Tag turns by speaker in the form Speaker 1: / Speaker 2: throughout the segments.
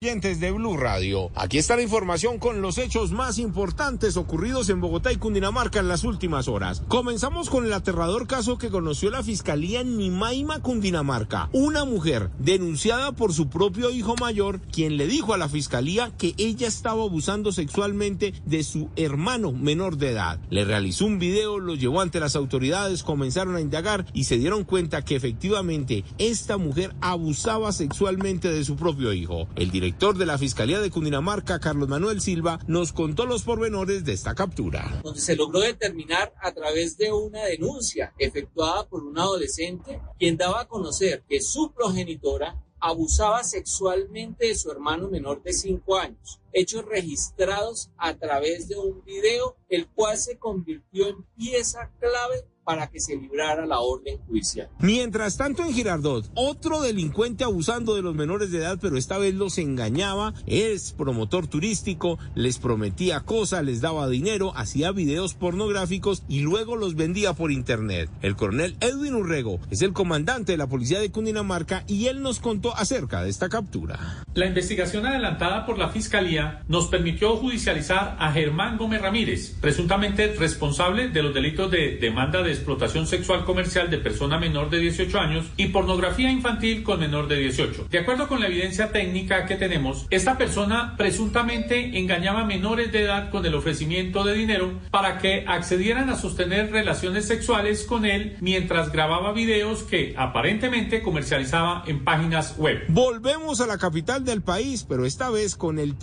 Speaker 1: Oyentes de Blue Radio. Aquí está la información con los hechos más importantes ocurridos en Bogotá y Cundinamarca en las últimas horas. Comenzamos con el aterrador caso que conoció la fiscalía en Nimaima, Cundinamarca. Una mujer denunciada por su propio hijo mayor, quien le dijo a la fiscalía que ella estaba abusando sexualmente de su hermano menor de edad. Le realizó un video, lo llevó ante las autoridades, comenzaron a indagar y se dieron cuenta que efectivamente esta mujer abusaba sexualmente de su propio hijo. El director director de la Fiscalía de Cundinamarca, Carlos Manuel Silva, nos contó los pormenores de esta captura.
Speaker 2: Donde se logró determinar a través de una denuncia efectuada por un adolescente, quien daba a conocer que su progenitora abusaba sexualmente de su hermano menor de 5 años, hechos registrados a través de un video, el cual se convirtió en pieza clave para que se librara la orden judicial.
Speaker 1: Mientras tanto, en Girardot, otro delincuente abusando de los menores de edad, pero esta vez los engañaba, es promotor turístico, les prometía cosas, les daba dinero, hacía videos pornográficos y luego los vendía por internet. El coronel Edwin Urrego es el comandante de la policía de Cundinamarca y él nos contó acerca de esta captura.
Speaker 3: La investigación adelantada por la Fiscalía nos permitió judicializar a Germán Gómez Ramírez, presuntamente responsable de los delitos de demanda de explotación sexual comercial de persona menor de 18 años y pornografía infantil con menor de 18. De acuerdo con la evidencia técnica que tenemos, esta persona presuntamente engañaba a menores de edad con el ofrecimiento de dinero para que accedieran a sostener relaciones sexuales con él mientras grababa videos que aparentemente comercializaba en páginas web.
Speaker 1: Volvemos a la capital del país, pero esta vez con el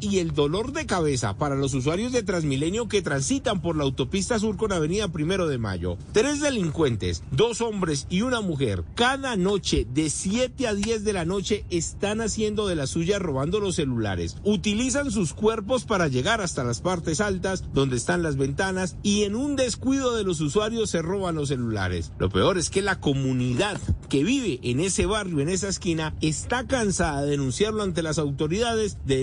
Speaker 1: y el dolor de cabeza para los usuarios de Transmilenio que transitan por la autopista sur con Avenida Primero de mayo. Tres delincuentes, dos hombres y una mujer, cada noche de 7 a 10 de la noche están haciendo de la suya robando los celulares. Utilizan sus cuerpos para llegar hasta las partes altas donde están las ventanas y en un descuido de los usuarios se roban los celulares. Lo peor es que la comunidad que vive en ese barrio, en esa esquina, está cansada de denunciarlo ante las autoridades, de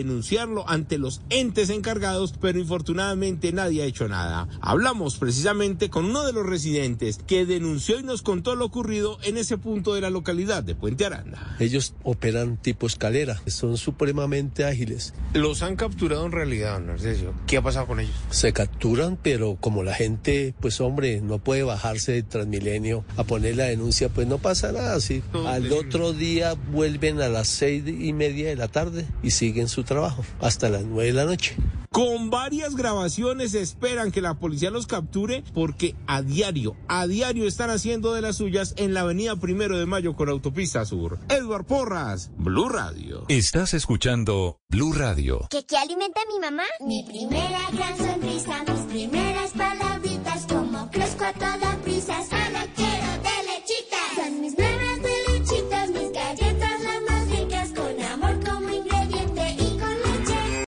Speaker 1: ante los entes encargados, pero infortunadamente nadie ha hecho nada. Hablamos precisamente con uno de los residentes que denunció y nos contó lo ocurrido en ese punto de la localidad de Puente Aranda.
Speaker 4: Ellos operan tipo escalera, son supremamente ágiles.
Speaker 1: ¿Los han capturado en realidad, Narcisio? ¿Qué ha pasado con ellos?
Speaker 4: Se capturan, pero como la gente, pues hombre, no puede bajarse de Transmilenio a poner la denuncia, pues no pasa nada. ¿sí? Al otro día vuelven a las seis y media de la tarde y siguen su trabajo hasta las nueve de la noche.
Speaker 1: Con varias grabaciones esperan que la policía los capture porque a diario, a diario están haciendo de las suyas en la avenida Primero de Mayo con Autopista Sur. Edward Porras, Blue Radio.
Speaker 5: Estás escuchando Blue Radio.
Speaker 6: ¿Qué, qué alimenta a mi mamá?
Speaker 7: Mi primera gran sonrisa, mis primeras